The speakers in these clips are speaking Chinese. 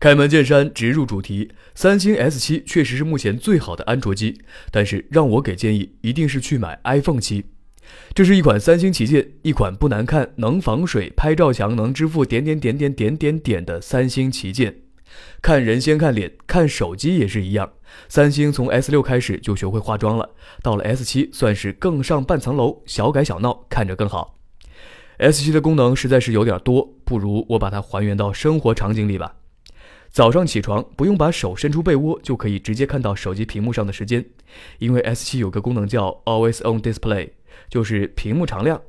开门见山，直入主题。三星 S7 确实是目前最好的安卓机，但是让我给建议，一定是去买 iPhone 七。这是一款三星旗舰，一款不难看、能防水、拍照强、能支付点点点点点点点的三星旗舰。看人先看脸，看手机也是一样。三星从 S6 开始就学会化妆了，到了 S7 算是更上半层楼，小改小闹，看着更好。S7 的功能实在是有点多，不如我把它还原到生活场景里吧。早上起床不用把手伸出被窝，就可以直接看到手机屏幕上的时间，因为 S7 有个功能叫 Always On Display，就是屏幕常亮，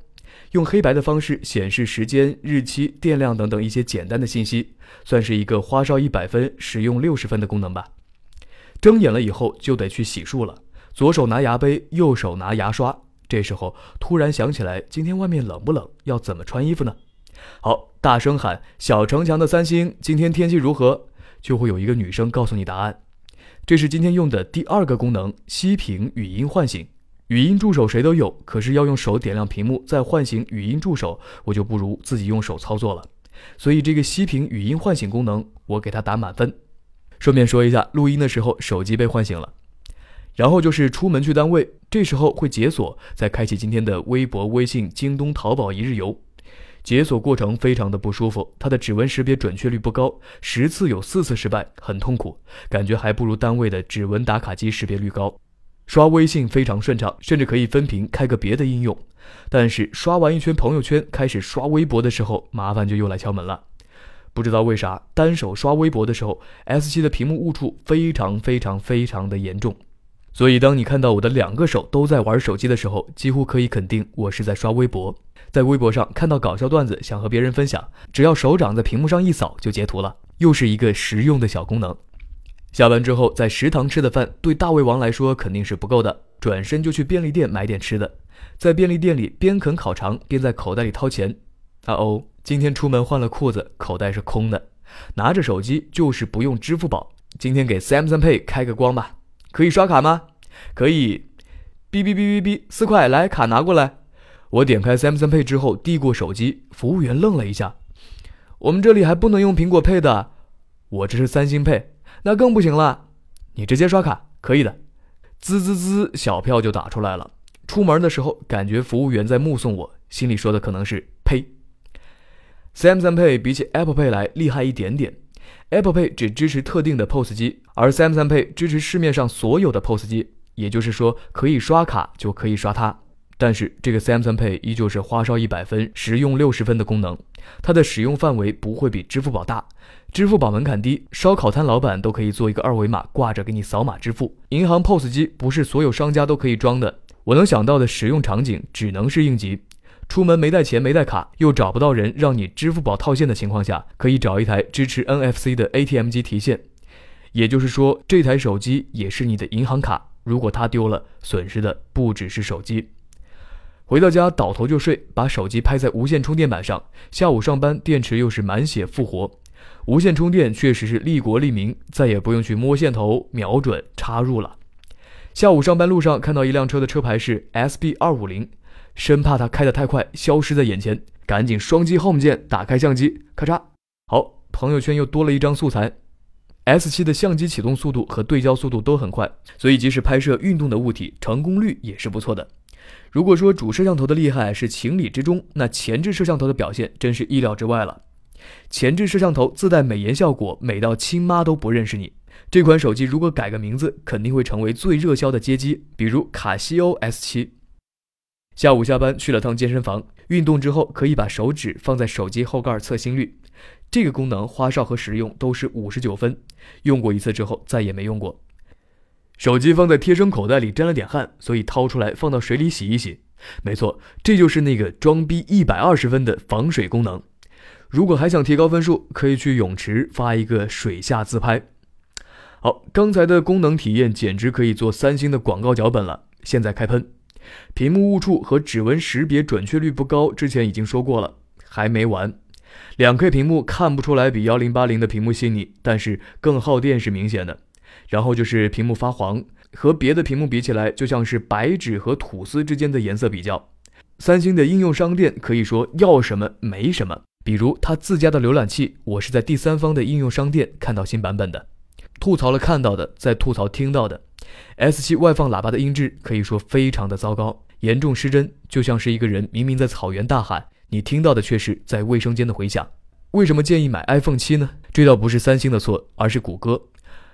用黑白的方式显示时间、日期、电量等等一些简单的信息，算是一个花哨一百分、实用六十分的功能吧。睁眼了以后就得去洗漱了，左手拿牙杯，右手拿牙刷，这时候突然想起来今天外面冷不冷，要怎么穿衣服呢？好，大声喊“小城墙的三星，今天天气如何？”就会有一个女生告诉你答案。这是今天用的第二个功能——息屏语音唤醒。语音助手谁都有，可是要用手点亮屏幕再唤醒语音助手，我就不如自己用手操作了。所以这个息屏语音唤醒功能，我给它打满分。顺便说一下，录音的时候手机被唤醒了。然后就是出门去单位，这时候会解锁，再开启今天的微博、微信、京东、淘宝一日游。解锁过程非常的不舒服，它的指纹识别准确率不高，十次有四次失败，很痛苦，感觉还不如单位的指纹打卡机识别率高。刷微信非常顺畅，甚至可以分屏开个别的应用。但是刷完一圈朋友圈，开始刷微博的时候，麻烦就又来敲门了。不知道为啥，单手刷微博的时候，S7 的屏幕误触非常非常非常的严重。所以当你看到我的两个手都在玩手机的时候，几乎可以肯定我是在刷微博。在微博上看到搞笑段子，想和别人分享，只要手掌在屏幕上一扫就截图了，又是一个实用的小功能。下班之后在食堂吃的饭，对大胃王来说肯定是不够的，转身就去便利店买点吃的。在便利店里边啃烤肠边在口袋里掏钱。啊哦，今天出门换了裤子，口袋是空的，拿着手机就是不用支付宝。今天给 Samsung Pay 开个光吧，可以刷卡吗？可以。哔哔哔哔哔，四块，来卡拿过来。我点开 Samsung Pay 之后，递过手机，服务员愣了一下：“我们这里还不能用苹果 Pay 的，我这是三星 Pay，那更不行了。你直接刷卡可以的。”滋滋滋，小票就打出来了。出门的时候，感觉服务员在目送我，心里说的可能是“呸”。Samsung Pay 比起 Apple Pay 来厉害一点点，Apple Pay 只支持特定的 POS 机，而 Samsung Pay 支持市面上所有的 POS 机，也就是说可以刷卡就可以刷它。但是这个 Samsung Pay 依旧是花哨一百分、实用六十分的功能，它的使用范围不会比支付宝大。支付宝门槛低，烧烤摊老板都可以做一个二维码挂着给你扫码支付。银行 POS 机不是所有商家都可以装的。我能想到的使用场景只能是应急，出门没带钱没带卡，又找不到人让你支付宝套现的情况下，可以找一台支持 NFC 的 ATM 机提现。也就是说，这台手机也是你的银行卡，如果它丢了，损失的不只是手机。回到家倒头就睡，把手机拍在无线充电板上。下午上班，电池又是满血复活。无线充电确实是利国利民，再也不用去摸线头、瞄准、插入了。下午上班路上看到一辆车的车牌是 SB 二五零，生怕它开得太快消失在眼前，赶紧双击 Home 键，打开相机，咔嚓，好，朋友圈又多了一张素材。S7 的相机启动速度和对焦速度都很快，所以即使拍摄运动的物体，成功率也是不错的。如果说主摄像头的厉害是情理之中，那前置摄像头的表现真是意料之外了。前置摄像头自带美颜效果，美到亲妈都不认识你。这款手机如果改个名字，肯定会成为最热销的街机，比如卡西欧 S7。下午下班去了趟健身房，运动之后可以把手指放在手机后盖测心率，这个功能花哨和实用都是五十九分。用过一次之后再也没用过。手机放在贴身口袋里沾了点汗，所以掏出来放到水里洗一洗。没错，这就是那个装逼一百二十分的防水功能。如果还想提高分数，可以去泳池发一个水下自拍。好，刚才的功能体验简直可以做三星的广告脚本了。现在开喷，屏幕误触和指纹识别准确率不高，之前已经说过了，还没完。两 K 屏幕看不出来比幺零八零的屏幕细腻，但是更耗电是明显的。然后就是屏幕发黄，和别的屏幕比起来，就像是白纸和吐司之间的颜色比较。三星的应用商店可以说要什么没什么，比如它自家的浏览器，我是在第三方的应用商店看到新版本的。吐槽了看到的，再吐槽听到的。S7 外放喇叭的音质可以说非常的糟糕，严重失真，就像是一个人明明在草原大喊，你听到的却是在卫生间的回响。为什么建议买 iPhone 七呢？这倒不是三星的错，而是谷歌。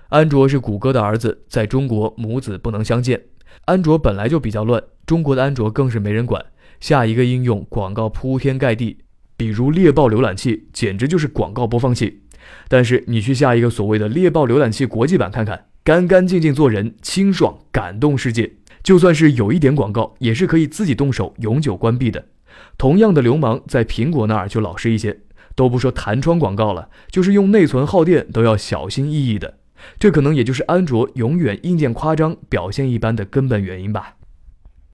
安卓是谷歌的儿子，在中国母子不能相见。安卓本来就比较乱，中国的安卓更是没人管。下一个应用广告铺天盖地，比如猎豹浏览器，简直就是广告播放器。但是你去下一个所谓的猎豹浏览器国际版看看，干干净净做人，清爽感动世界。就算是有一点广告，也是可以自己动手永久关闭的。同样的流氓在苹果那儿就老实一些，都不说弹窗广告了，就是用内存耗电都要小心翼翼的。这可能也就是安卓永远硬件夸张、表现一般的根本原因吧。